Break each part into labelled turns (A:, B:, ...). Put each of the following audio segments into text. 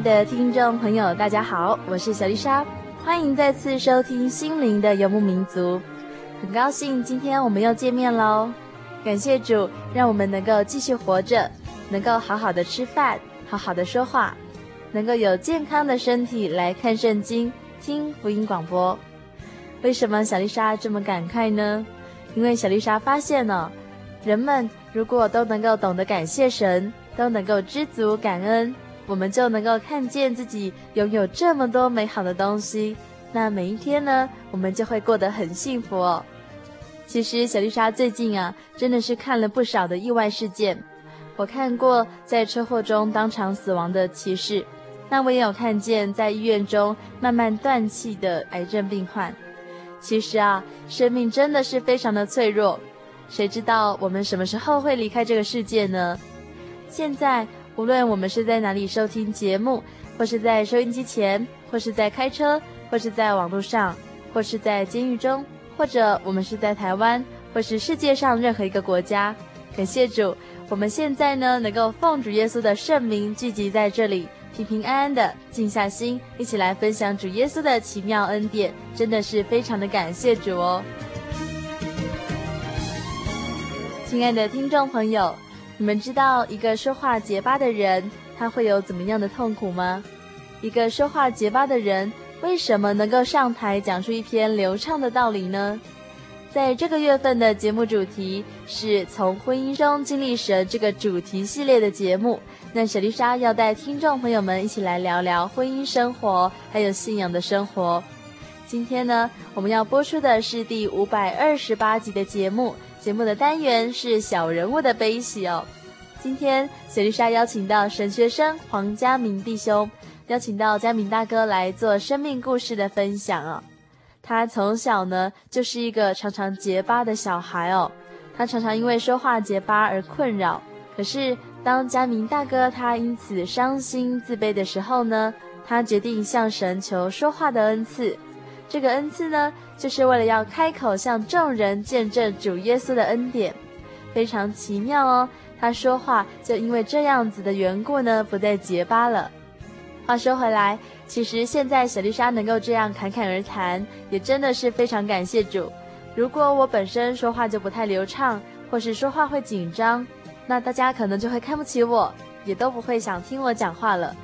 A: 的听众朋友，大家好，我是小丽莎，欢迎再次收听《心灵的游牧民族》。很高兴今天我们又见面喽，感谢主，让我们能够继续活着，能够好好的吃饭，好好的说话，能够有健康的身体来看圣经、听福音广播。为什么小丽莎这么感慨呢？因为小丽莎发现呢，人们如果都能够懂得感谢神，都能够知足感恩。我们就能够看见自己拥有这么多美好的东西，那每一天呢，我们就会过得很幸福哦。其实小丽莎最近啊，真的是看了不少的意外事件。我看过在车祸中当场死亡的骑士，那我也有看见在医院中慢慢断气的癌症病患。其实啊，生命真的是非常的脆弱，谁知道我们什么时候会离开这个世界呢？现在。无论我们是在哪里收听节目，或是在收音机前，或是在开车，或是在网络上，或是在监狱中，或者我们是在台湾，或是世界上任何一个国家，感谢主，我们现在呢能够奉主耶稣的圣名聚集在这里，平平安安的静下心，一起来分享主耶稣的奇妙恩典，真的是非常的感谢主哦。亲爱的听众朋友。你们知道一个说话结巴的人，他会有怎么样的痛苦吗？一个说话结巴的人，为什么能够上台讲出一篇流畅的道理呢？在这个月份的节目主题是从婚姻中经历神这个主题系列的节目。那小丽莎要带听众朋友们一起来聊聊婚姻生活，还有信仰的生活。今天呢，我们要播出的是第五百二十八集的节目。节目的单元是小人物的悲喜哦。今天雪丽莎邀请到神学生黄家明弟兄，邀请到家明大哥来做生命故事的分享哦。他从小呢就是一个常常结巴的小孩哦，他常常因为说话结巴而困扰。可是当家明大哥他因此伤心自卑的时候呢，他决定向神求说话的恩赐。这个恩赐呢，就是为了要开口向众人见证主耶稣的恩典，非常奇妙哦。他说话就因为这样子的缘故呢，不再结巴了。话说回来，其实现在小丽莎能够这样侃侃而谈，也真的是非常感谢主。如果我本身说话就不太流畅，或是说话会紧张，那大家可能就会看不起我，也都不会想听我讲话了。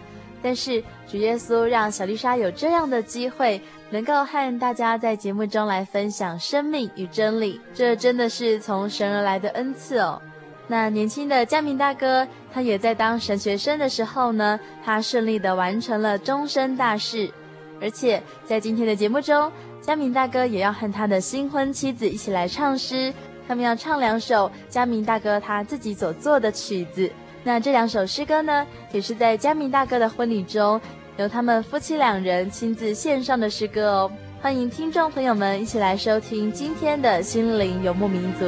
A: 但是主耶稣让小丽莎有这样的机会，能够和大家在节目中来分享生命与真理，这真的是从神而来的恩赐哦。那年轻的家明大哥，他也在当神学生的时候呢，他顺利的完成了终身大事，而且在今天的节目中，家明大哥也要和他的新婚妻子一起来唱诗，他们要唱两首家明大哥他自己所作的曲子。那这两首诗歌呢，也是在家明大哥的婚礼中，由他们夫妻两人亲自献上的诗歌哦。欢迎听众朋友们一起来收听今天的心灵游牧民族。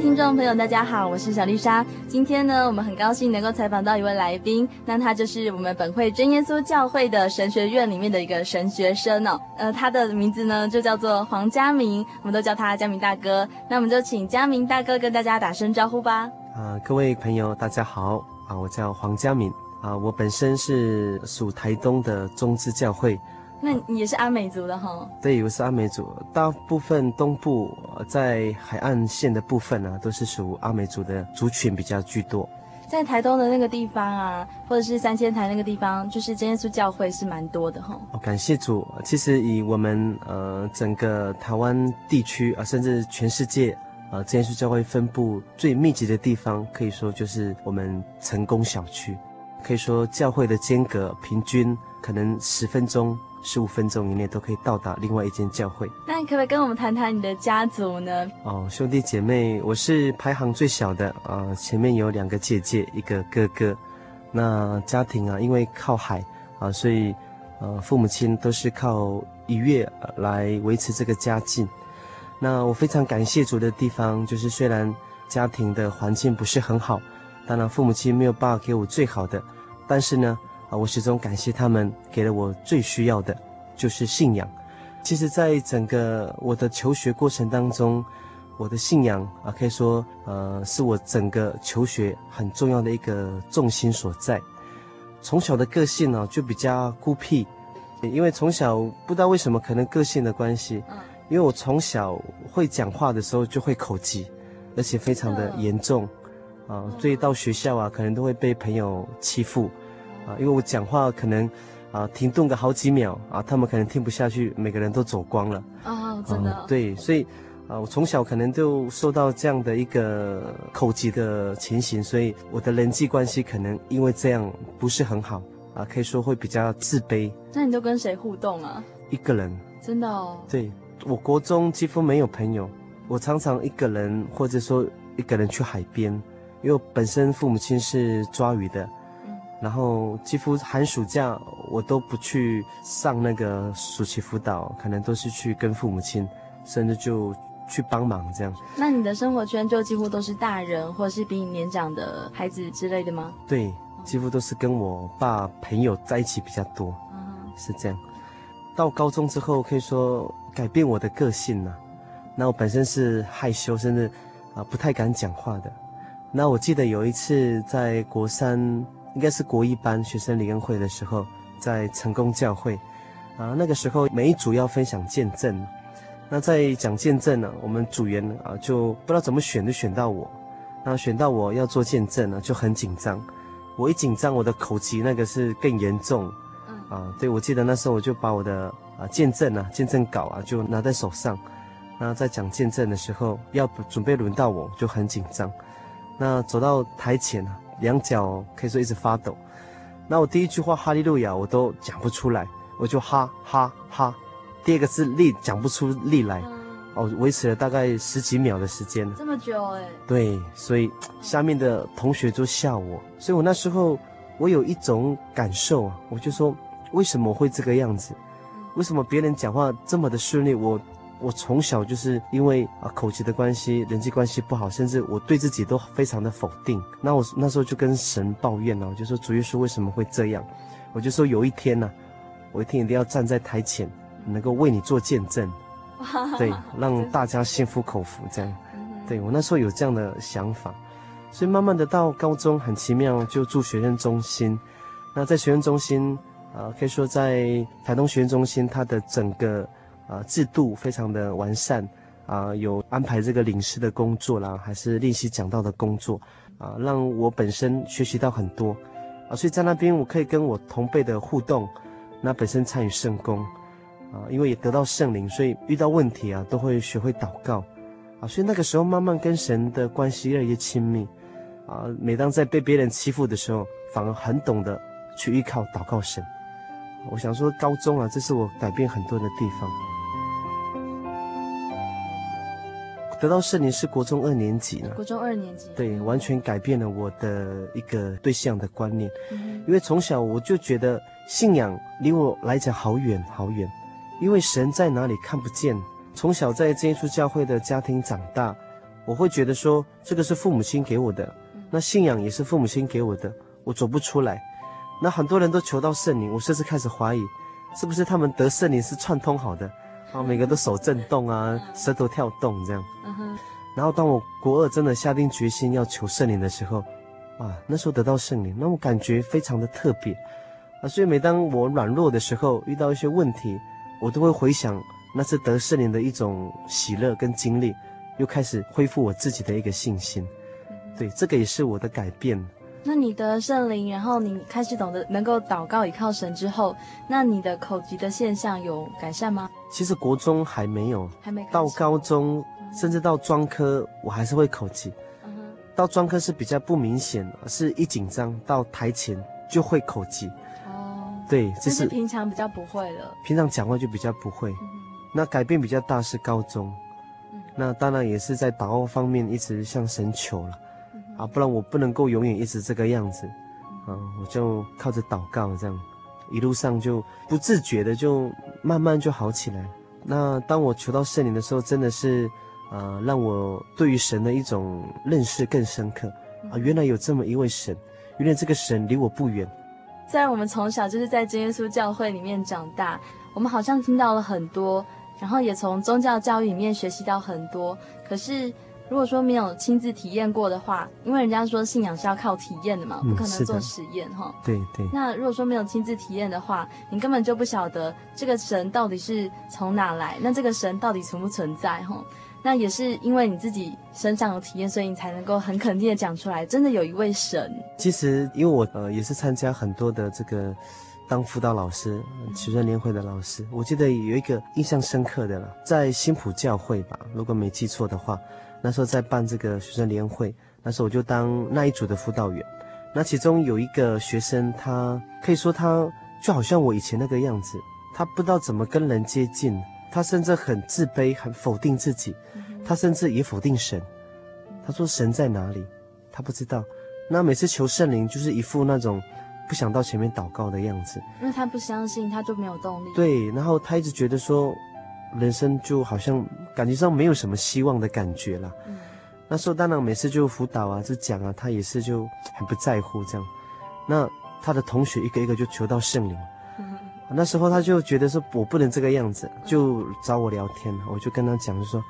A: 听众朋友，大家好，我是小丽莎。今天呢，我们很高兴能够采访到一位来宾，那他就是我们本会真耶稣教会的神学院里面的一个神学生哦。呃，他的名字呢就叫做黄家明，我们都叫他家明大哥。那我们就请家明大哥跟大家打声招呼吧。
B: 啊、各位朋友，大家好啊，我叫黄家明啊，我本身是属台东的中支教会。
A: 那你也是阿美族的哈？
B: 对，我是阿美族。大部分东部在海岸线的部分呢、啊，都是属阿美族的族群比较居多。
A: 在台东的那个地方啊，或者是三千台那个地方，就是真耶稣教会是蛮多的哈。
B: 哦，感谢主。其实以我们呃整个台湾地区啊，甚至全世界啊，真耶稣教会分布最密集的地方，可以说就是我们成功小区。可以说教会的间隔平均可能十分钟。十五分钟以内都可以到达另外一间教会。
A: 那你可不可以跟我们谈谈你的家族呢？
B: 哦，兄弟姐妹，我是排行最小的啊、呃，前面有两个姐姐，一个哥哥。那家庭啊，因为靠海啊，所以呃，父母亲都是靠渔业来维持这个家境。那我非常感谢主的地方，就是虽然家庭的环境不是很好，当然父母亲没有办法给我最好的，但是呢。啊，我始终感谢他们给了我最需要的，就是信仰。其实，在整个我的求学过程当中，我的信仰啊，可以说，呃，是我整个求学很重要的一个重心所在。从小的个性呢，就比较孤僻，因为从小不知道为什么，可能个性的关系，因为我从小会讲话的时候就会口疾，而且非常的严重，啊，所以到学校啊，可能都会被朋友欺负。啊，因为我讲话可能，啊，停顿个好几秒啊，他们可能听不下去，每个人都走光了。
A: 哦，真的。
B: 对，所以，啊，我从小可能就受到这样的一个口疾的情形，所以我的人际关系可能因为这样不是很好啊，可以说会比较自卑。
A: 那你都跟谁互动啊？
B: 一个人。真的哦。对，我国中几乎没有朋友，我常常一个人或者说一个人去海边，因为我本身父母亲是抓鱼的。然后几乎寒暑假我都不去上那个暑期辅导，可能都是去跟父母亲，甚至就去帮忙这样。
A: 那你的生活圈就几乎都是大人，或是比你年长的孩子之类的吗？
B: 对，几乎都是跟我爸朋友在一起比较多，嗯，是这样。到高中之后，可以说改变我的个性了。那我本身是害羞，甚至啊不太敢讲话的。那我记得有一次在国三。应该是国一班学生联欢会的时候，在成功教会，啊，那个时候每一组要分享见证，那在讲见证呢，我们组员啊就不知道怎么选，就选到我，那选到我要做见证呢，就很紧张，我一紧张，我的口疾那个是更严重，啊，对，我记得那时候我就把我的啊见证啊见证稿啊就拿在手上，那在讲见证的时候要准备轮到我就很紧张，那走到台前啊。两脚可以说一直发抖，那我第一句话哈利路亚我都讲不出来，我就哈哈哈，第二个字力讲不出力来，哦，维持了大概十几秒的时间，
A: 这么久哎，
B: 对，所以下面的同学就笑我，所以我那时候我有一种感受啊，我就说为什么会这个样子？为什么别人讲话这么的顺利，我？我从小就是因为啊口吃的关系，人际关系不好，甚至我对自己都非常的否定。那我那时候就跟神抱怨了，我就说主耶稣为什么会这样？我就说有一天呢、啊，我一天一定要站在台前，能够为你做见证，对，让大家心服口服这样。对，我那时候有这样的想法，所以慢慢的到高中很奇妙，就住学生中心。那在学生中心啊，可以说在台东学院中心，它的整个。啊，制度非常的完善，啊，有安排这个领事的工作啦，还是练习讲道的工作，啊，让我本身学习到很多，啊，所以在那边我可以跟我同辈的互动，那本身参与圣工，啊，因为也得到圣灵，所以遇到问题啊，都会学会祷告，啊，所以那个时候慢慢跟神的关系越来越亲密，啊，每当在被别人欺负的时候，反而很懂得去依靠祷告神。我想说，高中啊，这是我改变很多的地方。得到圣灵是国中二年级呢。
A: 国中二年级。
B: 对，完全改变了我的一个对信仰的观念。
A: 嗯，
B: 因为从小我就觉得信仰离我来讲好远好远，因为神在哪里看不见。从小在真耶稣教会的家庭长大，我会觉得说这个是父母亲给我的，那信仰也是父母亲给我的，我走不出来。那很多人都求到圣灵，我甚至开始怀疑，是不是他们得圣灵是串通好的？啊，每个都手震动啊，舌头跳动这样。
A: 嗯哼。
B: 然后当我国二真的下定决心要求圣灵的时候，啊，那时候得到圣灵，那我感觉非常的特别，啊，所以每当我软弱的时候，遇到一些问题，我都会回想那次得圣灵的一种喜乐跟经历，又开始恢复我自己的一个信心。对，这个也是我的改变。
A: 那你的圣灵，然后你开始懂得能够祷告倚靠神之后，那你的口疾的现象有改善吗？
B: 其实国中还没有，
A: 还没
B: 到高中，嗯、甚至到专科，我还是会口疾。
A: 嗯哼，
B: 到专科是比较不明显，是一紧张到台前就会口疾。
A: 哦，
B: 对，
A: 就
B: 是
A: 平常比较不会了。
B: 平常讲话就比较不会。
A: 嗯、
B: 那改变比较大是高中，
A: 嗯、
B: 那当然也是在祷告方面一直向神求了。啊，不然我不能够永远一直这个样子，啊，我就靠着祷告这样，一路上就不自觉的就慢慢就好起来。那当我求到圣灵的时候，真的是，啊，让我对于神的一种认识更深刻。啊，原来有这么一位神，原来这个神离我不远。
A: 虽然我们从小就是在真耶稣教会里面长大，我们好像听到了很多，然后也从宗教教育里面学习到很多，可是。如果说没有亲自体验过的话，因为人家说信仰是要靠体验的嘛，不可能做实验哈。
B: 对对。
A: 那如果说没有亲自体验的话，你根本就不晓得这个神到底是从哪来，那这个神到底存不存在哈？那也是因为你自己身上有体验，所以你才能够很肯定的讲出来，真的有一位神。
B: 其实因为我呃也是参加很多的这个当辅导老师、学生联会的老师，我记得有一个印象深刻的了，在新浦教会吧，如果没记错的话。那时候在办这个学生联会，那时候我就当那一组的辅导员。那其中有一个学生，他可以说他就好像我以前那个样子，他不知道怎么跟人接近，他甚至很自卑，很否定自己，他甚至也否定神。他说神在哪里？他不知道。那每次求圣灵，就是一副那种不想到前面祷告的样子，
A: 因为他不相信，他就没有动力。
B: 对，然后他一直觉得说。人生就好像感觉上没有什么希望的感觉了。嗯，那时候当然每次就辅导啊，就讲啊，他也是就很不在乎这样。那他的同学一个一个就求到圣灵。嗯，那时候他就觉得说我不能这个样子，就找我聊天。我就跟他讲，就说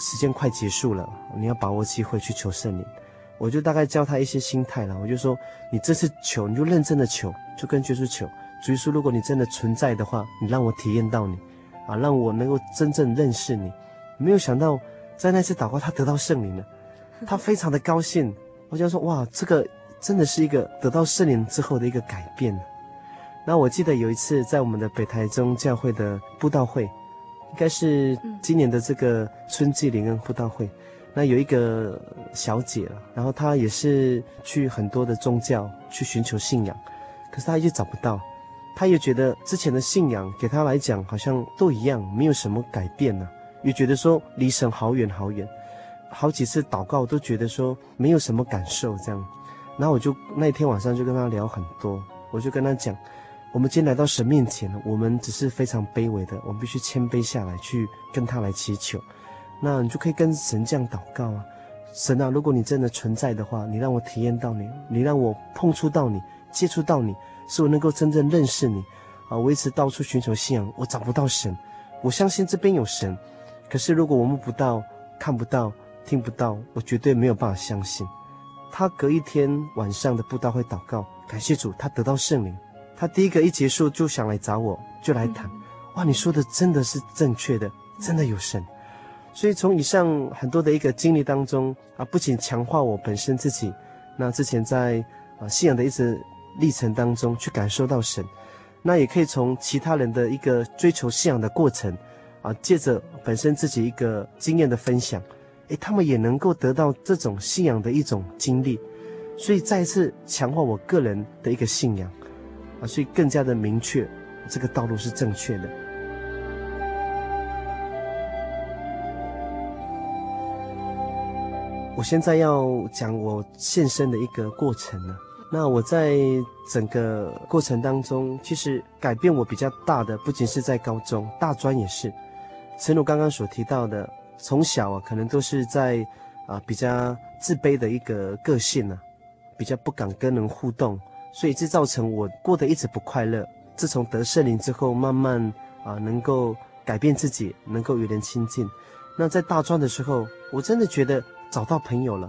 B: 时间快结束了，你要把握机会去求圣灵。我就大概教他一些心态了。我就说你这次求，你就认真的求，就跟耶稣求。主耶稣，如果你真的存在的话，你让我体验到你。啊，让我能够真正认识你。没有想到，在那次祷告，他得到圣灵了，他非常的高兴。我就说，哇，这个真的是一个得到圣灵之后的一个改变。那我记得有一次在我们的北台中教会的布道会，应该是今年的这个春季灵恩布道会。那有一个小姐，然后她也是去很多的宗教去寻求信仰，可是她一直找不到。他也觉得之前的信仰给他来讲好像都一样，没有什么改变呢、啊。也觉得说离神好远好远，好几次祷告都觉得说没有什么感受这样。然后我就那天晚上就跟他聊很多，我就跟他讲，我们今天来到神面前，我们只是非常卑微的，我们必须谦卑下来去跟他来祈求。那你就可以跟神这样祷告啊，神啊，如果你真的存在的话，你让我体验到你，你让我碰触到你，接触到你。是我能够真正认识你，啊，我一直到处寻求信仰，我找不到神。我相信这边有神，可是如果我们不到、看不到、听不到，我绝对没有办法相信。他隔一天晚上的布道会祷告，感谢主，他得到圣灵。他第一个一结束就想来找我，就来谈。哇，你说的真的是正确的，真的有神。所以从以上很多的一个经历当中啊，不仅强化我本身自己，那之前在啊信仰的一直。历程当中去感受到神，那也可以从其他人的一个追求信仰的过程，啊，借着本身自己一个经验的分享，诶，他们也能够得到这种信仰的一种经历，所以再次强化我个人的一个信仰，啊，所以更加的明确这个道路是正确的。我现在要讲我献身的一个过程呢。那我在整个过程当中，其实改变我比较大的，不仅是在高中、大专也是。陈如刚刚所提到的，从小啊，可能都是在啊比较自卑的一个个性呢、啊，比较不敢跟人互动，所以这造成我过得一直不快乐。自从得圣灵之后，慢慢啊能够改变自己，能够与人亲近。那在大专的时候，我真的觉得找到朋友了。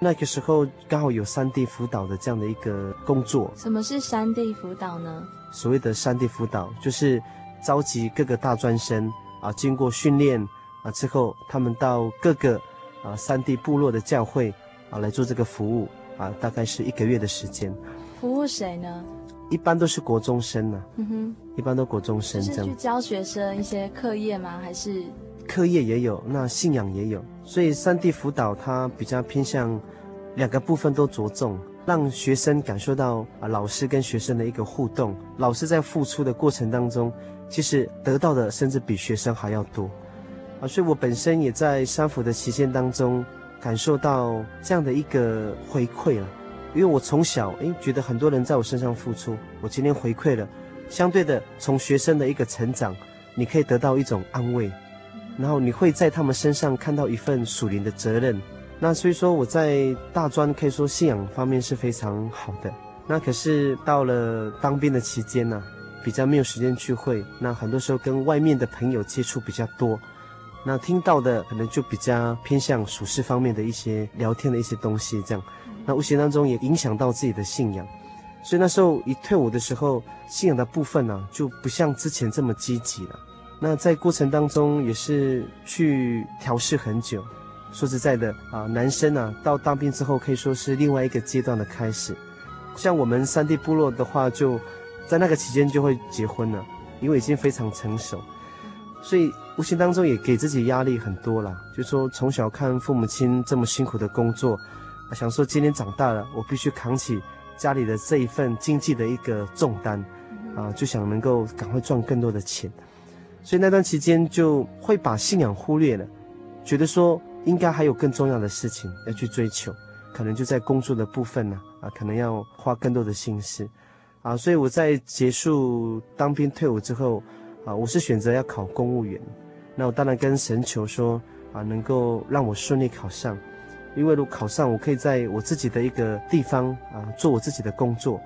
B: 那个时候刚好有山地辅导的这样的一个工作。
A: 什么是山地辅导呢？
B: 所谓的山地辅导，就是召集各个大专生啊，经过训练啊之后，他们到各个啊山地部落的教会啊来做这个服务啊，大概是一个月的时间。
A: 服务谁呢？
B: 一般都是国中生呢、啊。
A: 嗯哼，
B: 一般都国中生这样。
A: 是去教学生一些课业吗？还是？
B: 课业也有，那信仰也有，所以三地辅导它比较偏向两个部分都着重，让学生感受到啊老师跟学生的一个互动，老师在付出的过程当中，其实得到的甚至比学生还要多，啊，所以我本身也在三辅的期间当中感受到这样的一个回馈了，因为我从小诶觉得很多人在我身上付出，我今天回馈了，相对的从学生的一个成长，你可以得到一种安慰。然后你会在他们身上看到一份属灵的责任，那所以说我在大专可以说信仰方面是非常好的。那可是到了当兵的期间呢、比较没有时间聚会，那很多时候跟外面的朋友接触比较多，那听到的可能就比较偏向属世方面的一些聊天的一些东西，这样，那无形当中也影响到自己的信仰。所以那时候一退伍的时候，信仰的部分呢、就不像之前这么积极了。那在过程当中也是去调试很久，说实在的啊，男生啊到当兵之后可以说是另外一个阶段的开始。像我们三地部落的话，就在那个期间就会结婚了，因为已经非常成熟，所以无形当中也给自己压力很多了。就说从小看父母亲这么辛苦的工作，想说今天长大了，我必须扛起家里的这一份经济的一个重担，啊，就想能够赶快赚更多的钱。所以那段期间就会把信仰忽略了，觉得说应该还有更重要的事情要去追求，可能就在工作的部分呢，啊，可能要花更多的心思，啊，所以我在结束当兵退伍之后，啊，我是选择要考公务员，那我当然跟神求说，啊，能够让我顺利考上，因为如果考上，我可以在我自己的一个地方啊做我自己的工作，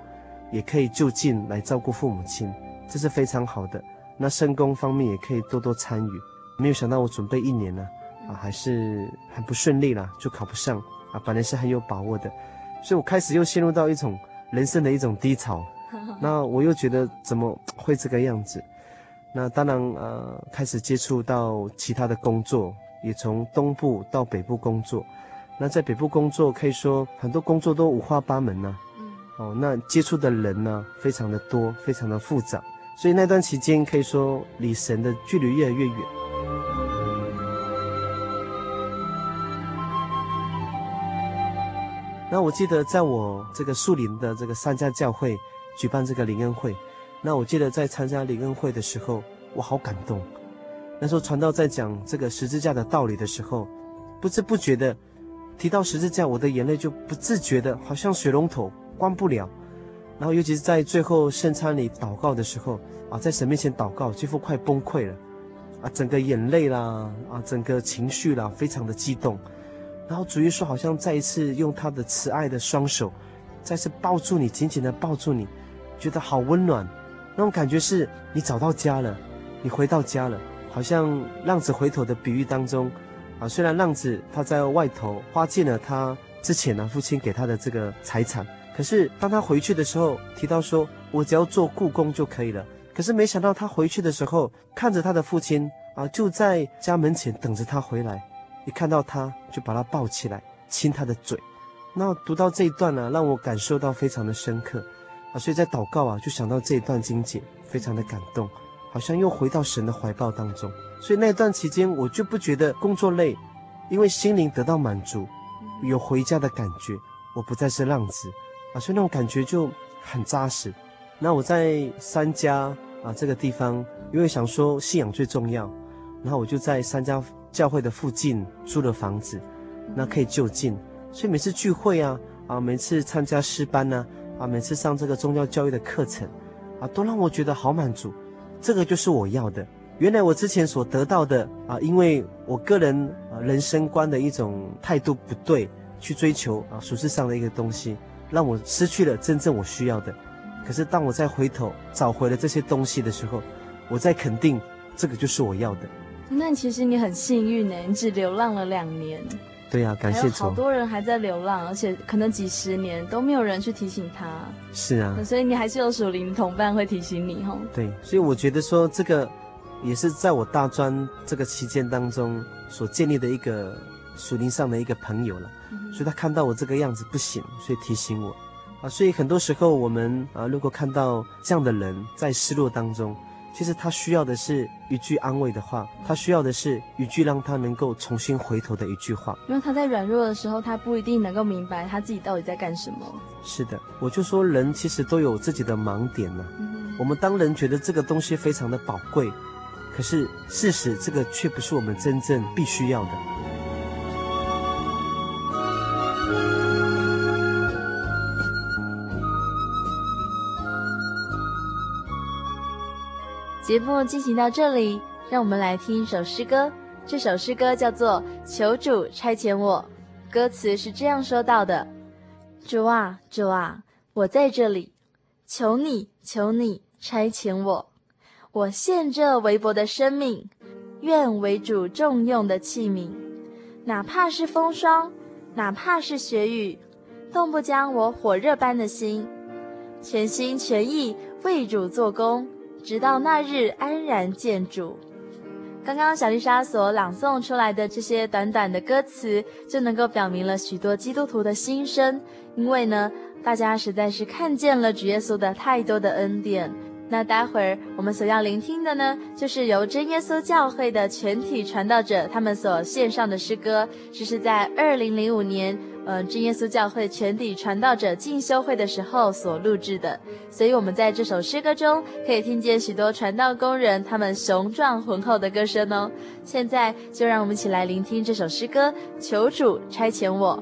B: 也可以就近来照顾父母亲，这是非常好的。那圣工方面也可以多多参与，没有想到我准备一年呢，啊，还是很不顺利啦，就考不上啊。本来是很有把握的，所以我开始又陷入到一种人生的一种低潮。那我又觉得怎么会这个样子？那当然呃，开始接触到其他的工作，也从东部到北部工作。那在北部工作可以说很多工作都五花八门呢。哦，那接触的人呢，非常的多，非常的复杂。所以那段期间可以说离神的距离越来越远。那我记得在我这个树林的这个三家教会举办这个灵恩会，那我记得在参加灵恩会的时候，我好感动。那时候传道在讲这个十字架的道理的时候，不知不觉的提到十字架，我的眼泪就不自觉的，好像水龙头关不了。然后，尤其是在最后圣餐里祷告的时候啊，在神面前祷告，几乎快崩溃了，啊，整个眼泪啦，啊，整个情绪啦，非常的激动。然后主耶稣好像再一次用他的慈爱的双手，再次抱住你，紧紧的抱住你，觉得好温暖。那种感觉是你找到家了，你回到家了，好像浪子回头的比喻当中，啊，虽然浪子他在外头花尽了他之前呢父亲给他的这个财产。可是当他回去的时候，提到说：“我只要做故宫就可以了。”可是没想到他回去的时候，看着他的父亲啊，就在家门前等着他回来。一看到他，就把他抱起来，亲他的嘴。那读到这一段呢、让我感受到非常的深刻啊。所以在祷告啊，就想到这一段经节，非常的感动，好像又回到神的怀抱当中。所以那段期间，我就不觉得工作累，因为心灵得到满足，有回家的感觉。我不再是浪子。啊，所以那种感觉就很扎实。那我在三家啊这个地方，因为想说信仰最重要，然后我就在三家教会的附近租了房子，那可以就近。所以每次聚会啊，啊，每次参加诗班呢，啊，每次上这个宗教教育的课程，啊，都让我觉得好满足。这个就是我要的。原来我之前所得到的啊，因为我个人啊人生观的一种态度不对，去追求啊俗世上的一个东西，让我失去了真正我需要的。可是当我再回头找回了这些东西的时候，我再肯定这个就是我要的。
A: 那其实你很幸运呢，你只流浪了两年。
B: 对呀、啊，感谢主。
A: 好多人还在流浪，而且可能几十年都没有人去提醒他。
B: 是啊，
A: 所以你还是有属灵同伴会提醒你吼。
B: 对，所以我觉得说这个。也是在我大专这个期间当中所建立的一个属灵上的一个朋友了，所以他看到我这个样子不行，所以提醒我，啊，所以很多时候我们啊，如果看到这样的人在失落当中，其实他需要的是一句安慰的话，他需要的是一句让他能够重新回头的一句话，
A: 因为他在软弱的时候，他不一定能够明白他自己到底在干什么。
B: 是的，我就说人其实都有自己的盲点呢、啊，我们当人觉得这个东西非常的宝贵。可是事实，这个却不是我们真正必须要的。
A: 节目进行到这里，让我们来听一首诗歌。这首诗歌叫做《求主差遣我》，歌词是这样说到的：“主啊，主啊，我在这里，求你，求你差遣我。”我献这微薄的生命，愿为主重用的器皿。哪怕是风霜，哪怕是雪雨，动不将我火热般的心，全心全意为主做工，直到那日安然见主。刚刚小丽莎所朗诵出来的这些短短的歌词，就能够表明了许多基督徒的心声。因为呢，大家实在是看见了主耶稣的太多的恩典。那待会儿我们所要聆听的呢，就是由真耶稣教会的全体传道者他们所献上的诗歌，这是在二零零五年，嗯，真耶稣教会全体传道者进修会的时候所录制的。所以，我们在这首诗歌中可以听见许多传道工人他们雄壮浑厚的歌声哦。现在就让我们一起来聆听这首诗歌，求主差遣我。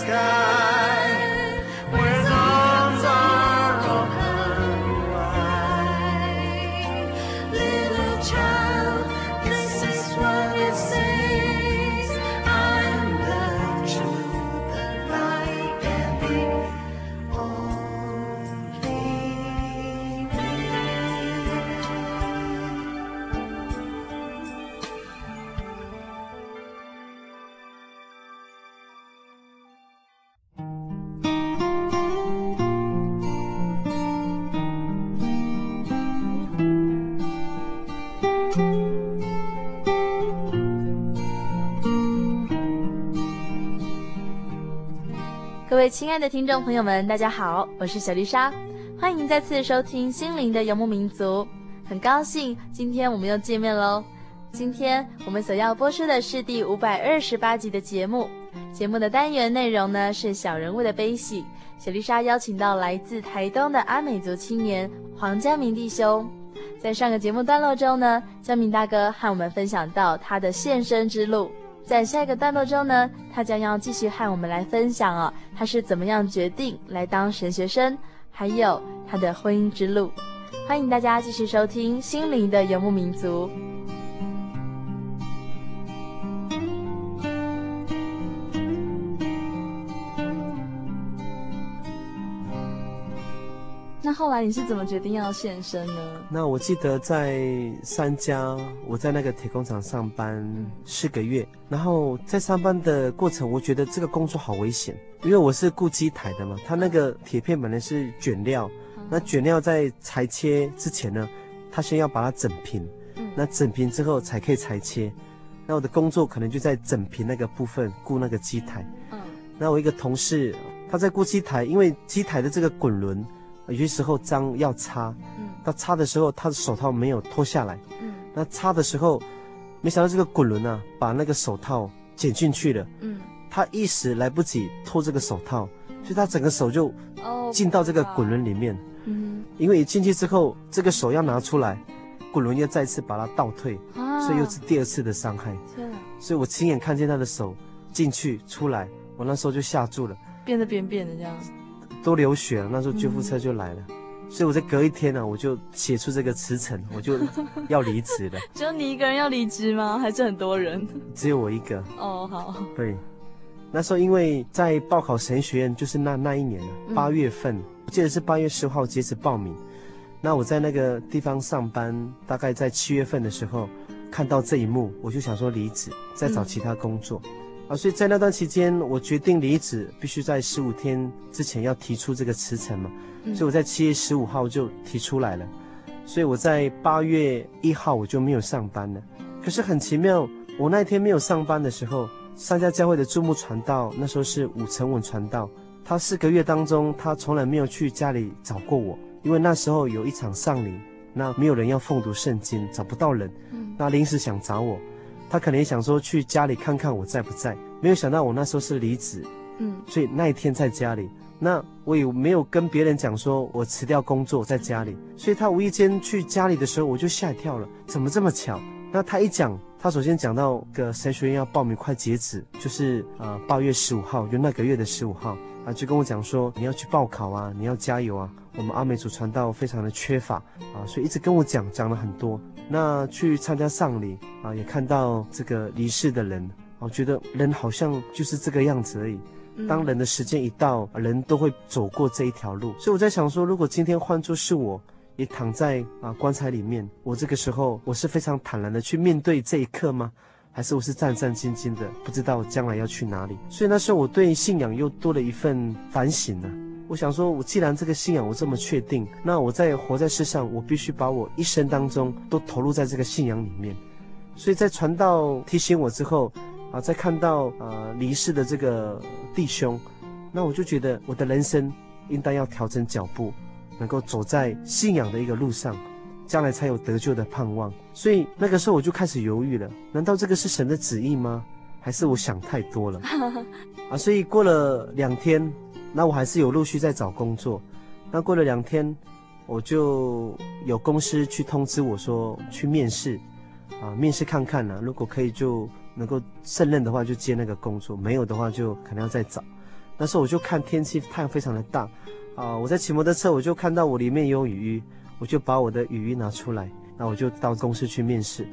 C: Sky
A: 亲爱的听众朋友们，大家好，我是小丽莎，欢迎再次收听《心灵的游牧民族》。很高兴今天我们又见面喽。今天我们所要播出的是第五百二十八集的节目。节目的单元内容呢是小人物的悲喜。小丽莎邀请到来自台东的阿美族青年黄家明弟兄。在上个节目段落中呢，江明大哥和我们分享到他的献身之路。在下一个段落中呢，他将要继续和我们来分享哦，他是怎么样决定来当神学生，还有他的婚姻之路。欢迎大家继续收听《心灵的游牧民族》。那后来你是怎么决定要献身呢？
B: 那我记得在三家，我在那个铁工厂上班四个月，然后在上班的过程，我觉得这个工作好危险，因为我是顾机台的嘛，他那个铁片本来是卷料，那卷料在裁切之前呢，他先要把它整平，那整平之后才可以裁切，那我的工作可能就在整平那个部分顾那个机台，那我一个同事他在顾机台，因为机台的这个滚轮。有些时候脏要擦，嗯。他擦的时候他的手套没有脱下来，嗯，那擦的时候，没想到这个滚轮啊，把那个手套剪进去了，嗯，他一时来不及脱这个手套，所以他整个手就进到这个滚轮里面，嗯，因为一进去之后，这个手要拿出来，滚轮又再次把它倒退，所以又是第二次的伤害，所以我亲眼看见他的手进去出来，我那时候就吓住了，
A: 变得扁扁的这样。
B: 都流血了，那时候救护车就来了，嗯、所以我在隔一天呢、啊，我就写出这个辞呈，我就要离职了。
A: 只有你一个人要离职吗？还是很多人？
B: 只有我一个。
A: 哦，好。
B: 对，那时候因为在报考神学院，就是那那一年八、嗯、月份，我记得是八月十号截止报名。那我在那个地方上班，大概在七月份的时候看到这一幕，我就想说离职，再找其他工作。嗯啊，所以在那段期间，我决定离职，必须在十五天之前要提出这个辞呈嘛。嗯、所以我在七月十五号就提出来了。所以我在八月一号我就没有上班了。可是很奇妙，我那天没有上班的时候，三家教会的注目传道，那时候是五成文传道，他四个月当中他从来没有去家里找过我，因为那时候有一场丧礼，那没有人要奉读圣经，找不到人，那临时想找我。他可能也想说去家里看看我在不在，没有想到我那时候是离职，嗯，所以那一天在家里，那我也没有跟别人讲说我辞掉工作在家里，所以他无意间去家里的时候，我就吓一跳了，怎么这么巧？那他一讲，他首先讲到个神学院要报名快截止，就是呃八月十五号，就那个月的十五号。啊，就跟我讲说你要去报考啊，你要加油啊，我们阿美族传道非常的缺乏。啊，所以一直跟我讲，讲了很多。那去参加丧礼啊，也看到这个离世的人，我觉得人好像就是这个样子而已。当人的时间一到，人都会走过这一条路。所以我在想说，如果今天换作是我，也躺在啊棺材里面，我这个时候我是非常坦然的去面对这一刻吗？还是我是战战兢兢的，不知道将来要去哪里？所以那时候我对信仰又多了一份反省呢。我想说，我既然这个信仰我这么确定，那我在活在世上，我必须把我一生当中都投入在这个信仰里面。所以在传道提醒我之后，啊，在看到啊离世的这个弟兄，那我就觉得我的人生应当要调整脚步，能够走在信仰的一个路上，将来才有得救的盼望。所以那个时候我就开始犹豫了，难道这个是神的旨意吗？还是我想太多了？啊，所以过了两天，那我还是有陆续在找工作。那过了两天，我就有公司去通知我说去面试，啊，面试看看呢，如果可以就能够胜任的话就接那个工作，没有的话就可能要再找。那时候我就看天气太阳非常的大，啊，我在骑摩托车我就看到我里面有雨衣，我就把我的雨衣拿出来，那我就到公司去面试。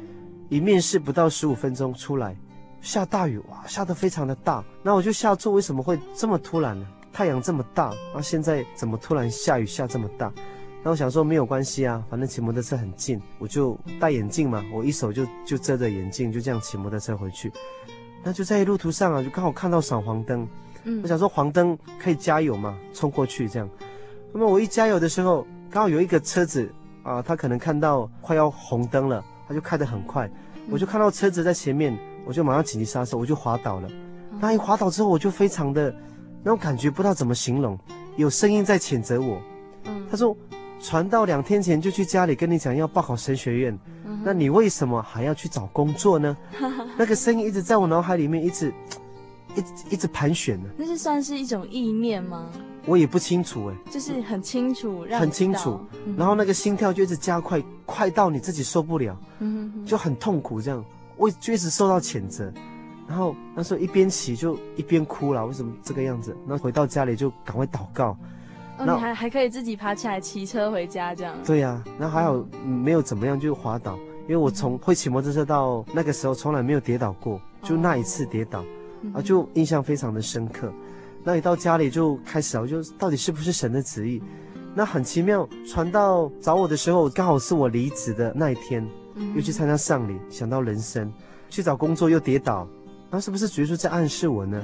B: 一面试不到十五分钟出来，下大雨哇，下得非常的大。那我就下注为什么会这么突然呢？太阳这么大，那现在怎么突然下雨下这么大？那我想说没有关系啊，反正骑摩托车很近，我就戴眼镜嘛，我一手就就遮着眼镜，就这样骑摩托车回去。那就在路途上啊，就刚好看到闪黄灯，嗯，我想说黄灯可以加油嘛，冲过去这样。那么我一加油的时候，刚好有一个车子啊，他可能看到快要红灯了，他就开得很快，我就看到车子在前面，我就马上紧急刹车，我就滑倒了。那一滑倒之后，我就非常的那种感觉，不知道怎么形容，有声音在谴责我，他说。传道两天前就去家里跟你讲要报考神学院，嗯，那你为什么还要去找工作呢？那个声音一直在我脑海里面一直，一直一直盘旋呢。
A: 那是算是一种意念吗？
B: 我也不清楚哎，
A: 就是很清楚，
B: 很清楚，嗯。然后那个心跳就一直加快，快到你自己受不了，嗯，就很痛苦这样。我就一直受到谴责，然后那时候一边骑就一边哭了。为什么这个样子？那回到家里就赶快祷告。
A: 哦，你还还可以自己爬起来骑车回家这样？
B: 对呀，那还好没有怎么样就滑倒，因为我从会骑摩托车到那个时候从来没有跌倒过，就那一次跌倒，啊，就印象非常的深刻。那一到家里就开始啊，我就到底是不是神的旨意？那很奇妙，传到找我的时候刚好是我离职的那一天，又去参加丧礼，想到人生，去找工作又跌倒，那是不是主耶稣在暗示我呢？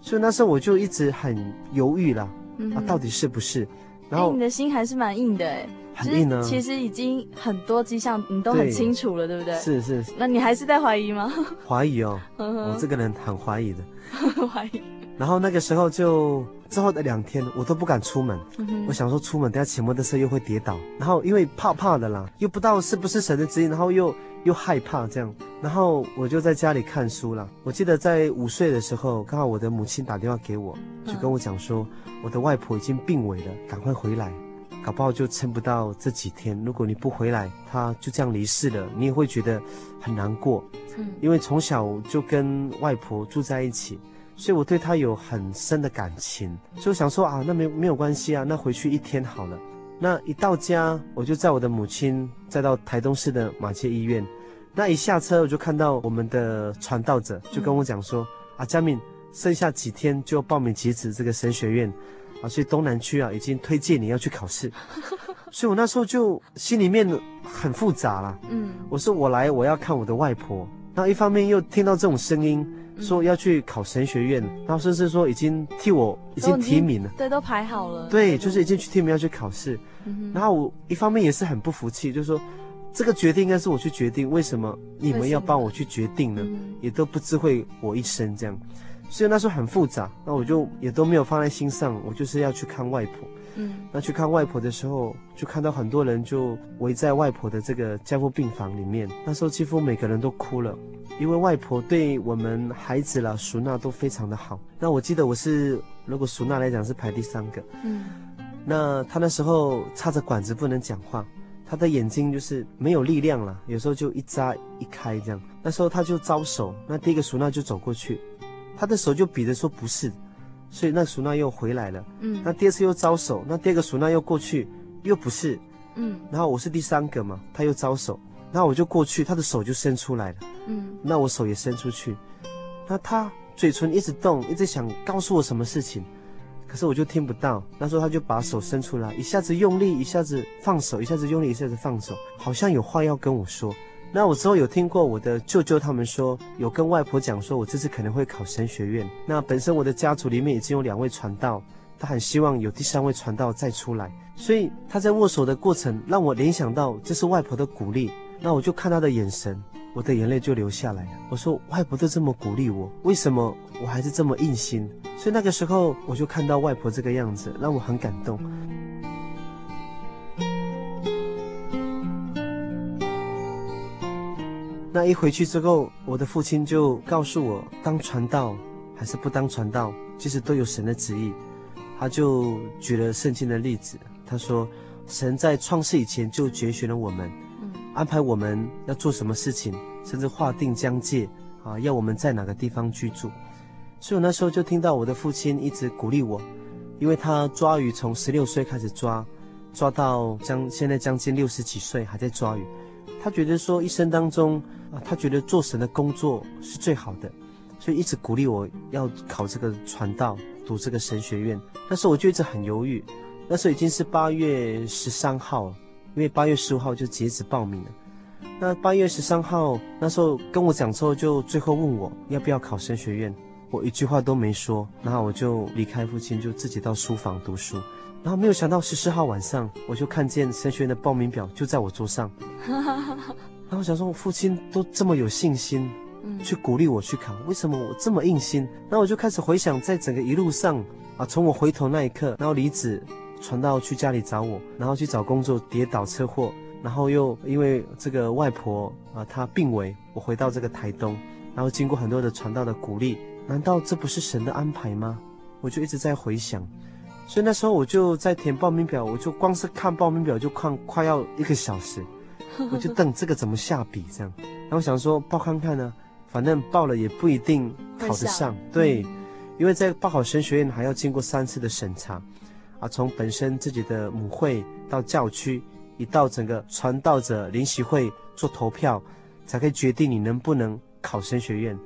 B: 所以那时候我就一直很犹豫啦。嗯、啊，到底是不是？然后、欸、你
A: 的心还是蛮硬的哎，
B: 很硬呢。
A: 其实已经很多迹象你都很清楚了，对，对不对？
B: 是是。
A: 那你还是在怀疑吗？
B: 怀疑哦，我这个人很怀疑的。
A: 怀疑。
B: 然后那个时候就之后的两天，我都不敢出门。嗯、我想说出门，等下骑摩托车又会跌倒。然后因为怕怕的啦，又不知道是不是神的指引，然后又又害怕这样。然后我就在家里看书了。我记得在五岁的时候，刚好我的母亲打电话给我，就跟我讲说。嗯我的外婆已经病危了，赶快回来，搞不好就撑不到这几天。如果你不回来，她就这样离世了，你也会觉得很难过。嗯，因为从小就跟外婆住在一起，所以我对他有很深的感情。所以我想说啊，那没没有关系啊，那回去一天好了。那一到家，我就载我的母亲，再到台东市的马偕医院。那一下车，我就看到我们的传道者，就跟我讲说：“嗯、啊，佳敏。”剩下几天就报名截止这个神学院，啊，所以东南区啊已经推荐你要去考试，所以我那时候就心里面很复杂啦。嗯，我说我来我要看我的外婆，那一方面又听到这种声音说要去考神学院，然后甚至说已经替我已经提名了，
A: 对，都排好了，
B: 对，就是已经去提名要去考试。然后我一方面也是很不服气，就是说这个决定应该是我去决定，为什么你们要帮我去决定呢？也都不知会我一生这样。所以那时候很复杂，那我就也都没有放在心上，我就是要去看外婆。嗯，那去看外婆的时候，就看到很多人就围在外婆的这个加护病房里面。那时候几乎每个人都哭了，因为外婆对我们孩子啦、淑娜都非常的好。那我记得我是，如果淑娜来讲是排第三个。嗯，那她那时候插着管子不能讲话，她的眼睛就是没有力量了，有时候就一眨一开这样。那时候她就招手，那第一个淑娜就走过去。他的手就比着说不是，所以那熟娜又回来了。嗯，那第二次又招手，那第二个熟娜又过去，又不是。嗯，然后我是第三个嘛，他又招手，那我就过去，他的手就伸出来了。嗯，那我手也伸出去，那他嘴唇一直动，一直想告诉我什么事情，可是我就听不到。那时候他就把手伸出来，一下子用力，一下子放手，一下子用力，一下子放手，好像有话要跟我说。那我之后有听过我的舅舅他们说，有跟外婆讲说，我这次可能会考神学院。那本身我的家族里面已经有两位传道，他很希望有第三位传道再出来，所以他在握手的过程让我联想到这是外婆的鼓励。那我就看他的眼神，我的眼泪就流下来。我说外婆都这么鼓励我，为什么我还是这么硬心？所以那个时候我就看到外婆这个样子，让我很感动。那一回去之后，我的父亲就告诉我，当传道还是不当传道，其实都有神的旨意。他就举了圣经的例子，他说，神在创世以前就拣选了我们，安排我们要做什么事情，甚至划定疆界啊，要我们在哪个地方居住。所以我那时候就听到我的父亲一直鼓励我，因为他抓鱼从十六岁开始抓，抓到将现在将近六十几岁还在抓鱼。他觉得说一生当中啊，他觉得做神的工作是最好的，所以一直鼓励我要考这个传道，读这个神学院。那时候我就一直很犹豫。那时候已经是八月十三号了，因为八月十五号就截止报名了。那八月十三号那时候跟我讲之后，就最后问我要不要考神学院，我一句话都没说，然后我就离开父亲，就自己到书房读书。然后没有想到十四号晚上，我就看见神学院的报名表就在我桌上。然后我想说，我父亲都这么有信心，嗯去鼓励我去考，为什么我这么硬心？然后我就开始回想，在整个一路上啊，从我回头那一刻，然后离子传道去家里找我，然后去找工作，跌倒车祸，然后又因为这个外婆啊，她病危，我回到这个台东，然后经过很多的传道的鼓励，难道这不是神的安排吗？我就一直在回想。所以那时候我就在填报名表，我就光是看报名表就看快要一个小时，我就等这个怎么下笔这样。然后想说报看看呢，反正报了也不一定考得上。对，因为在报考神学院还要经过三次的审查，啊，从本身自己的母会到教区，一到整个传道者联席会做投票，才可以决定你能不能考神学院。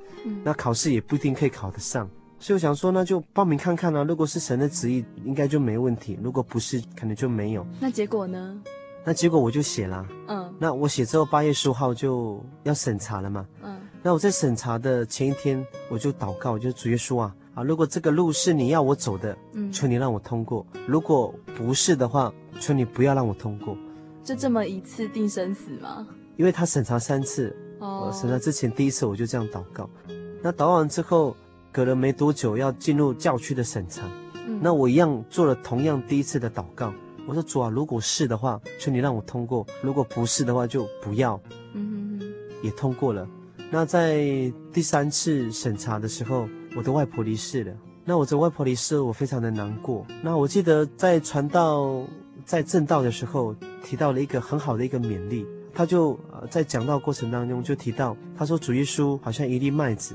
B: 那考试也不一定可以考得上。所以我想说，那就报名看看啊。如果是神的旨意，应该就没问题；如果不是，可能就没有。
A: 那结果呢？
B: 那结果我就写了。嗯。那我写之后，八月十五号就要审查了嘛。嗯。那我在审查的前一天，我就祷告，就主耶稣啊啊！如果这个路是你要我走的，嗯，求你让我通过；如果不是的话，求你不要让我通过。
A: 就这么一次定生死吗？
B: 因为他审查三次。哦。审查之前第一次我就这样祷告，那祷完之后。隔了没多久，要进入教区的审查，嗯，那我一样做了同样第一次的祷告。我说主啊，如果是的话，求你让我通过；如果不是的话，就不要。嗯哼哼，也通过了。那在第三次审查的时候，我的外婆离世了。那我的外婆离世，我非常的难过。那我记得在传道在正道的时候，提到了一个很好的一个勉励。他就呃在讲道过程当中就提到，他说主耶稣好像一粒麦子。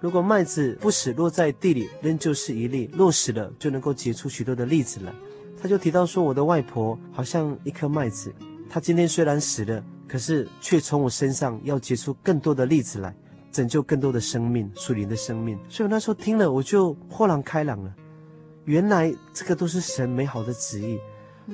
B: 如果麦子不死落在地里，仍旧是一粒；落死了，就能够结出许多的粒子来。他就提到说，我的外婆好像一颗麦子，她今天虽然死了，可是却从我身上要结出更多的粒子来，拯救更多的生命，树林的生命。所以那时候听了，我就豁然开朗了。原来这个都是神美好的旨意。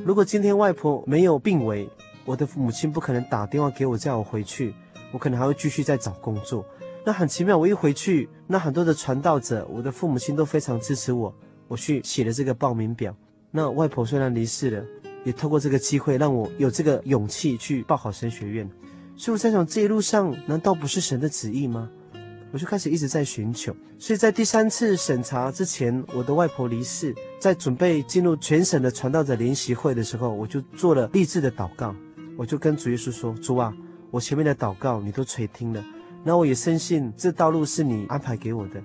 B: 如果今天外婆没有病危，我的母亲不可能打电话给我叫我回去，我可能还会继续在找工作。那很奇妙，我一回去，那很多的传道者，我的父母亲都非常支持我。我去写了这个报名表。那外婆虽然离世了，也透过这个机会让我有这个勇气去报考神学院。所以我在想，这一路上难道不是神的旨意吗？我就开始一直在寻求。所以在第三次审查之前，我的外婆离世，在准备进入全省的传道者联席会的时候，我就做了励志的祷告。我就跟主耶稣说：“主啊，我前面的祷告你都垂听了。”那我也深信这道路是你安排给我的，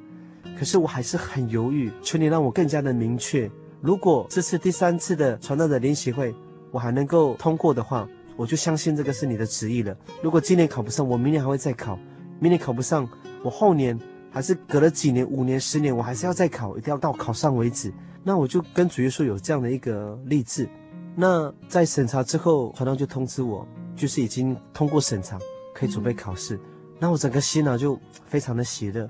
B: 可是我还是很犹豫，求你让我更加的明确。如果这次第三次的传道的联席会我还能够通过的话，我就相信这个是你的旨意了。如果今年考不上，我明年还会再考；明年考不上，我后年还是隔了几年、五年、十年，我还是要再考，一定要到考上为止。那我就跟主耶稣有这样的一个励志。那在审查之后，传道就通知我，就是已经通过审查，可以准备考试。那我整个心呢、啊、就非常的喜乐，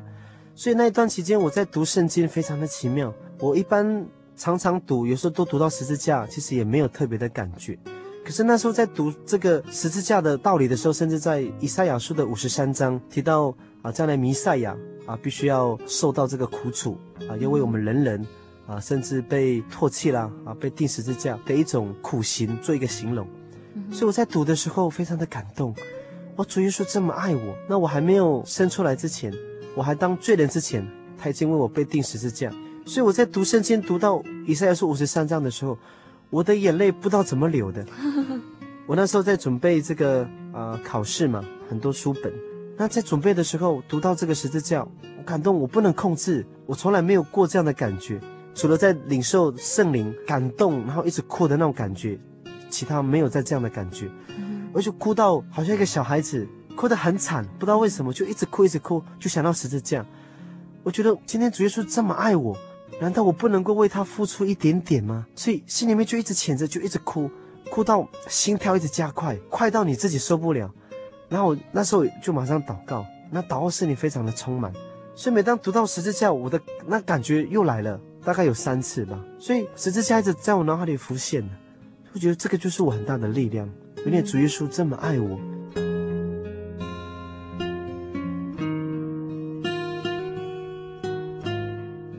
B: 所以那一段期间我在读圣经，非常的奇妙。我一般常常读，有时候都读到十字架，其实也没有特别的感觉。可是那时候在读这个十字架的道理的时候，甚至在以赛亚书的五十三章提到啊，将来弥赛亚啊必须要受到这个苦楚啊，要为我们人人啊，甚至被唾弃啦啊，被钉十字架的一种苦刑做一个形容。所以我在读的时候非常的感动。哇，主耶稣这么爱我，那我还没有生出来之前，我还当罪人之前，他已经为我被钉十字架。所以我在读圣经读到以赛亚书五十三章的时候，我的眼泪不知道怎么流的。我那时候在准备这个呃考试嘛，很多书本。那在准备的时候读到这个十字架，我感动，我不能控制，我从来没有过这样的感觉，除了在领受圣灵感动，然后一直哭的那种感觉，其他没有在这样的感觉。我就哭到好像一个小孩子，哭得很惨，不知道为什么就一直哭一直哭，就想到十字架。我觉得今天主耶稣这么爱我。难道我不能够为他付出一点点吗？所以心里面就一直谴责，就一直哭，哭到心跳一直加快，快到你自己受不了。然后我那时候就马上祷告，那祷告心里非常的充满。所以每当读到十字架，我的那感觉又来了，大概有三次吧。所以十字架一直在我脑海里浮现。我觉得这个就是我很大的力量，因为主耶稣这么爱我。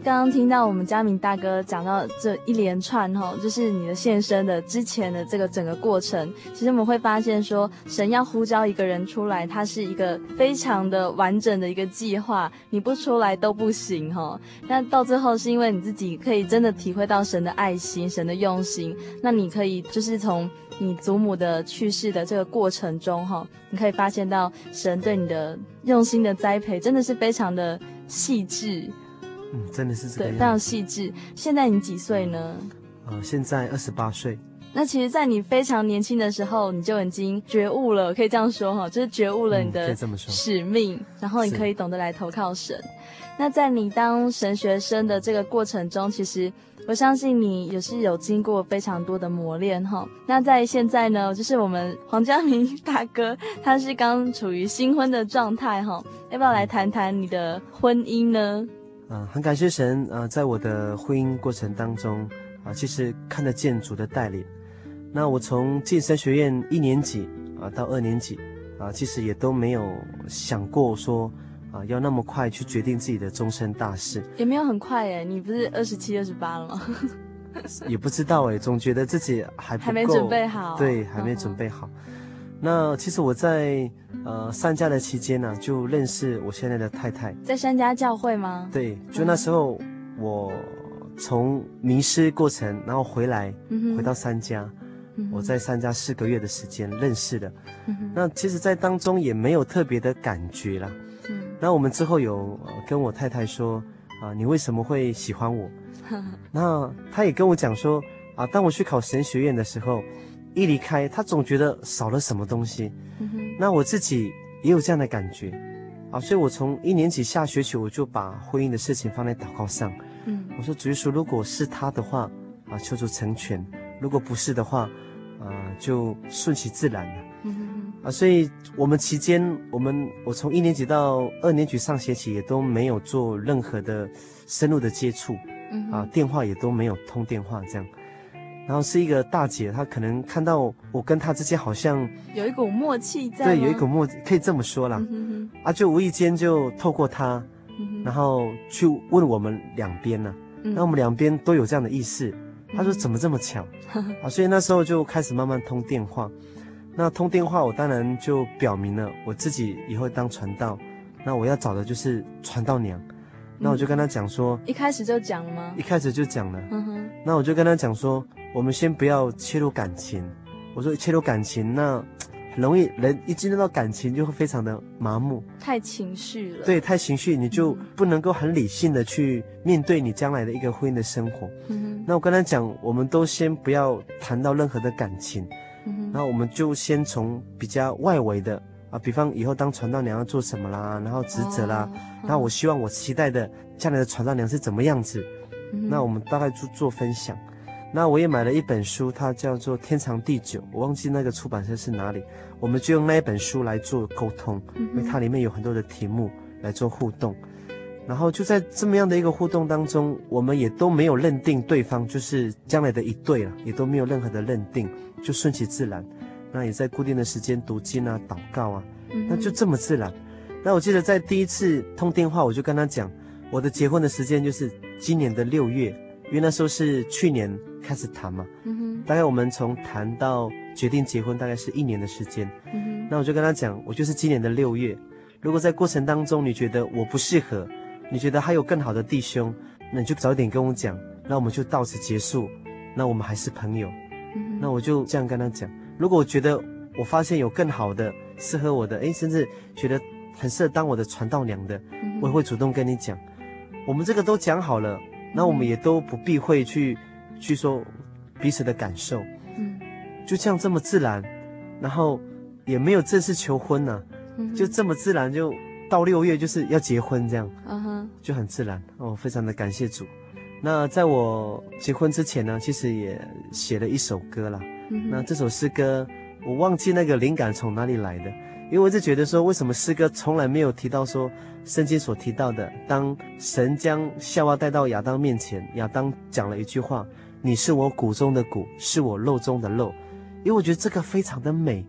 D: 刚刚听到我们嘉明大哥讲到这一连串哈，就是你的献身的之前的这个整个过程，其实我们会发现说，神要呼召一个人出来，他是一个非常的完整的一个计划，你不出来都不行哈。那到最后是因为你自己可以真的体会到神的爱心、神的用心，那你可以就是从你祖母的去世的这个过程中哈，你可以发现到神对你的用心的栽培，真的是非常的细致。
B: 嗯，真的是这样。
D: 对，非常细致。现在你几岁呢？
B: 呃，现在二十八岁。
D: 那其实，在你非常年轻的时候，你就已经觉悟了，可以这样说哈，就是觉悟了你的使命，嗯、然后你可以懂得来投靠神。那在你当神学生的这个过程中，其实我相信你也是有经过非常多的磨练哈。那在现在呢，就是我们黄家明大哥，他是刚处于新婚的状态哈，要不要来谈谈你的婚姻呢？
B: 嗯、呃，很感谢神啊、呃，在我的婚姻过程当中啊、呃，其实看得见主的带领。那我从进神学院一年级啊、呃、到二年级啊、呃，其实也都没有想过说啊、呃、要那么快去决定自己的终身大事。
D: 也没有很快耶，你不是二十七、二十八了吗？
B: 也不知道诶，总觉得自己还不，
D: 还没准备好。
B: 对，还没准备好。嗯那其实我在呃三家的期间呢、啊，就认识我现在的太太。
D: 在三家教会吗？
B: 对，就那时候我从迷失过程，然后回来，回到三家，嗯、我在三家四个月的时间认识的。嗯、那其实，在当中也没有特别的感觉啦。嗯。那我们之后有跟我太太说啊，你为什么会喜欢我？那她也跟我讲说啊，当我去考神学院的时候。一离开，她总觉得少了什么东西。嗯、那我自己也有这样的感觉，啊，所以我从一年级下学期我就把婚姻的事情放在祷告上。嗯，我说主耶稣，如果是他的话，啊，求主成全；如果不是的话，啊，就顺其自然了。嗯、啊，所以我们期间，我们我从一年级到二年级上学期也都没有做任何的深入的接触。嗯，啊，电话也都没有通电话这样。然后是一个大姐，她可能看到我跟她之间好像
D: 有一股默契在，
B: 对，有一股默契，可以这么说啦。嗯、啊，就无意间就透过她，嗯、然后去问我们两边呢、啊，那、嗯、我们两边都有这样的意思。她说怎么这么巧？嗯、啊，所以那时候就开始慢慢通电话。那通电话，我当然就表明了我自己以后当传道，那我要找的就是传道娘。那我就跟他讲说，
D: 一开始就讲了吗？
B: 一开始就讲了。嗯哼。那我就跟他讲说。我们先不要切入感情，我说切入感情，那很容易人一进入到感情就会非常的麻木，
D: 太情绪了。
B: 对，太情绪，你就不能够很理性的去面对你将来的一个婚姻的生活。嗯哼。那我跟他讲，我们都先不要谈到任何的感情，嗯哼。然后我们就先从比较外围的啊，比方以后当传道娘要做什么啦，然后职责啦，哦，然后我希望我期待的将来的传道娘是怎么样子，嗯，那我们大概就做分享。那我也买了一本书，它叫做《天长地久》，我忘记那个出版社是哪里。我们就用那一本书来做沟通，因为它里面有很多的题目来做互动。然后就在这么样的一个互动当中，我们也都没有认定对方就是将来的一对了，也都没有任何的认定，就顺其自然。那也在固定的时间读经啊、祷告啊，那就这么自然。那我记得在第一次通电话，我就跟他讲，我的结婚的时间就是今年的六月，因为那时候是去年。开始谈嘛。
A: 嗯哼，
B: 大概我们从谈到决定结婚，大概是一年的时间。
A: 嗯哼，
B: 那我就跟他讲，我就是今年的六月。如果在过程当中你觉得我不适合，你觉得还有更好的弟兄，那你就早点跟我讲，那我们就到此结束。那我们还是朋友。那我就这样跟他讲。如果我觉得我发现有更好的适合我的，诶，甚至觉得很适合当我的传道娘的，
A: 嗯
B: 我也会主动跟你讲。我们这个都讲好了，那我们也都不避讳去去说彼此的感受。
A: 嗯，
B: 就这样这么自然，然后也没有正式求婚呢、
A: 嗯
B: 就这么自然就到六月就是要结婚这样，
A: 嗯哼，
B: 就很自然哦，非常的感谢主。那在我结婚之前呢，其实也写了一首歌啦。
A: 嗯
B: 那这首诗歌我忘记那个灵感从哪里来的，因为我一直觉得说，为什么诗歌从来没有提到说圣经所提到的，当神将夏娃带到亚当面前，亚当讲了一句话：“你是我骨中的骨，是我肉中的肉。”因为我觉得这个非常的美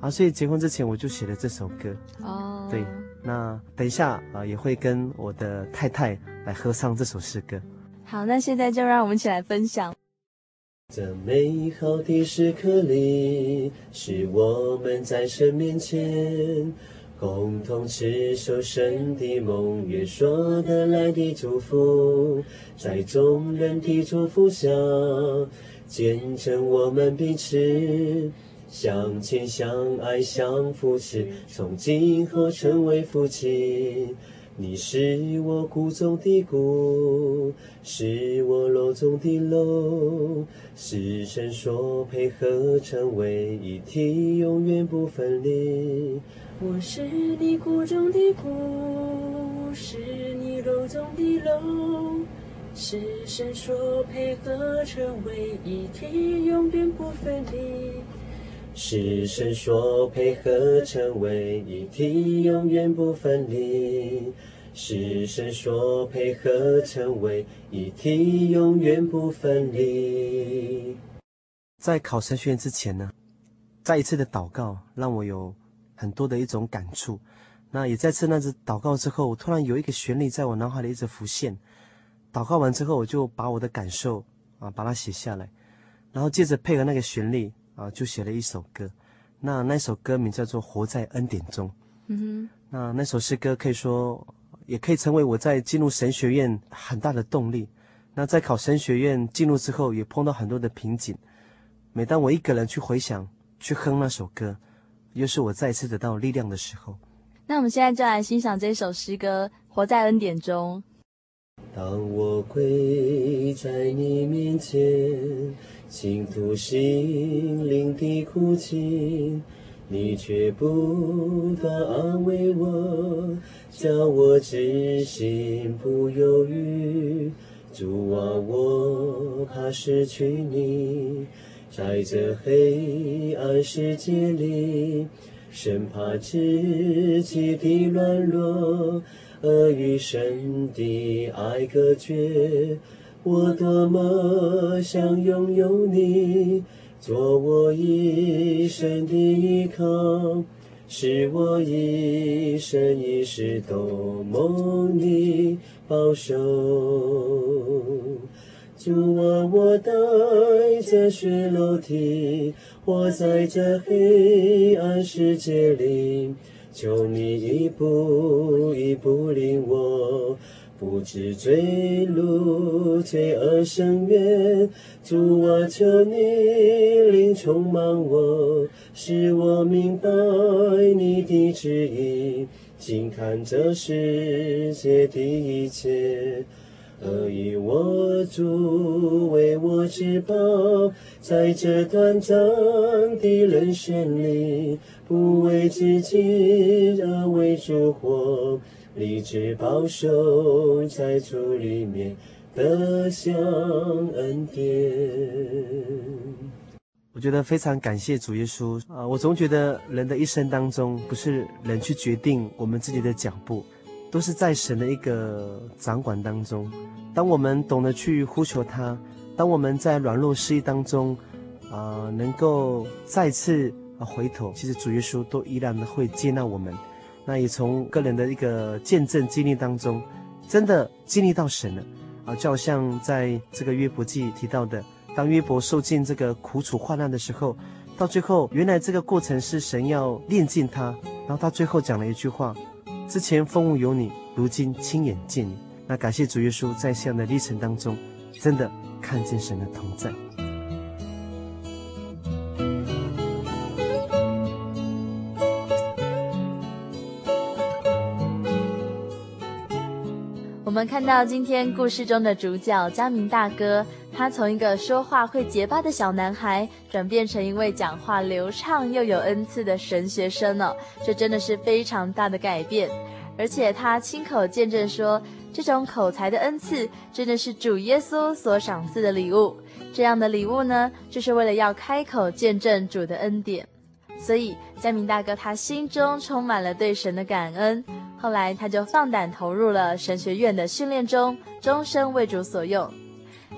B: 啊，所以结婚之前我就写了这首歌。
A: 哦，
B: 对，那等一下啊也会跟我的太太来合唱这首诗歌。
A: 好，那现在就让我们一起来分享。
B: 这美好的时刻里，是我们在神面前共同持守神的盟约，说得来的祝福，在众人的祝福下，见证我们彼此相亲相爱相扶持，从今后成为夫妻。你是我骨中的骨，是我肉中的肉，是神所配合成为一体，永远不分离。
E: 我是你骨中的骨，是你肉中的肉，是神所配合成为一体，永远不分离。
B: 是神所配合成为一体，永远不分离。是神所配合成为一体，永远不分离。在考神学院之前呢，再一次的祷告让我有很多的一种感触。那也在次那次祷告之后，我突然有一个旋律在我脑海里一直浮现。祷告完之后，我就把我的感受啊把它写下来，然后接着配合那个旋律。啊，就写了一首歌，那那首歌名叫做《活在恩典中》。
A: 嗯哼，
B: 那那首诗歌可以说，也可以成为我在进入神学院很大的动力。那在考神学院进入之后，也碰到很多的瓶颈。每当我一个人去回想、去哼那首歌，又是我再次得到力量的时候。
A: 那我们现在就来欣赏这首诗歌《活在恩典中》。
B: 当我跪在你面前。倾吐心灵的哭泣，你却不断安慰我，叫我知心不犹豫。主啊，我怕失去你，在这黑暗世界里，生怕自己的软弱，而与神的爱隔绝。我多么想拥有你，做我一生的依靠，使我一生一世都蒙你保守。主啊，我待着血楼梯，活在这黑暗世界里，求你一步一步领我。不知坠入罪恶深渊，主啊，求你灵充满我，使我明白你的旨意，静看这世界的一切，而以我主为我之宝，在这短暂的人生里，不为自己而为主活。立志保守在主里面得享恩典。我觉得非常感谢主耶稣啊！我总觉得人的一生当中，不是人去决定我们自己的脚步，都是在神的一个掌管当中。当我们懂得去呼求他，当我们在软弱失意当中啊，能够再次啊回头，其实主耶稣都依然的会接纳我们。那也从个人的一个见证经历当中，真的经历到神了啊！就好像在这个约伯记提到的，当约伯受尽这个苦楚患难的时候，到最后原来这个过程是神要炼净他，然后他最后讲了一句话：之前风物有你，如今亲眼见你。那感谢主耶稣在这样的历程当中，真的看见神的同在。
A: 们看到今天故事中的主角佳明大哥，他从一个说话会结巴的小男孩，转变成一位讲话流畅又有恩赐的神学生哦，这真的是非常大的改变。而且他亲口见证说，这种口才的恩赐真的是主耶稣所赏赐的礼物。这样的礼物呢，就是为了要开口见证主的恩典。所以佳明大哥他心中充满了对神的感恩。后来，他就放胆投入了神学院的训练中，终生为主所用。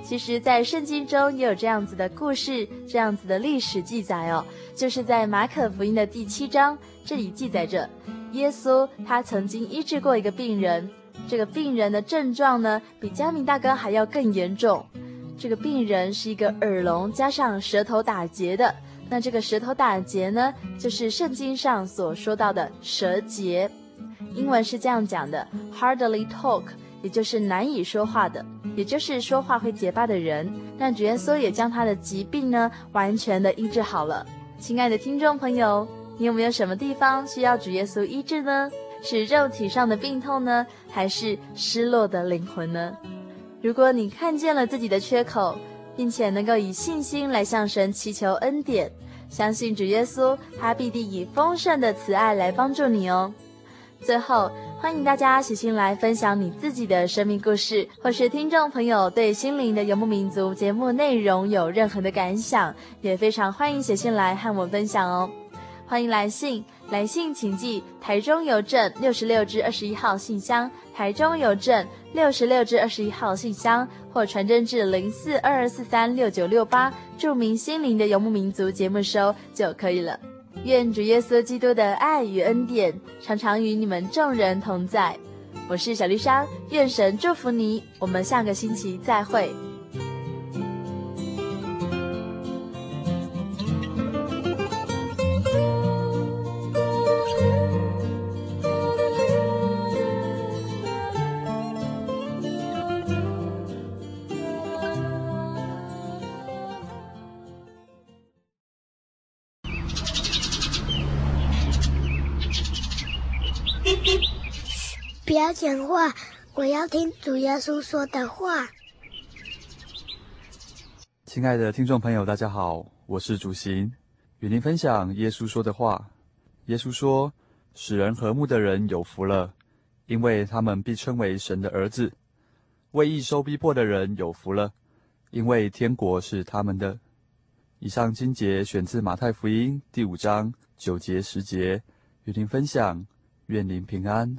A: 其实，在圣经中也有这样子的故事，这样子的历史记载哦，就是在马可福音的第七章，这里记载着，耶稣他曾经医治过一个病人，这个病人的症状呢，比佳明大哥还要更严重。这个病人是一个耳聋加上舌头打结的，那这个舌头打结呢，就是圣经上所说到的舌结。英文是这样讲的：hardly talk，也就是难以说话的，也就是说话会结巴的人。但主耶稣也将他的疾病呢，完全的医治好了。亲爱的听众朋友，你有没有什么地方需要主耶稣医治呢？是肉体上的病痛呢，还是失落的灵魂呢？如果你看见了自己的缺口，并且能够以信心来向神祈求恩典，相信主耶稣，他必定以丰盛的慈爱来帮助你哦。最后，欢迎大家写信来分享你自己的生命故事，或是听众朋友对《心灵的游牧民族》节目内容有任何的感想，也非常欢迎写信来和我分享哦。欢迎来信，来信请寄台中邮政六十六至二十一号信箱，台中邮政六十六至二十一号信箱，或传真至零四二二四三六九六八，注明“心灵的游牧民族”节目收就可以了。愿主耶稣基督的爱与恩典常常与你们众人同在。我是小丽莎，愿神祝福你。我们下个星期再会。
F: 不要讲话，我要听主耶稣说的话。
G: 亲爱的听众朋友，大家好，我是主行，与您分享耶稣说的话。耶稣说：“使人和睦的人有福了，因为他们必称为神的儿子；为义受逼迫的人有福了，因为天国是他们的。”以上经节选自马太福音第五章九节十节，与您分享。愿您平安。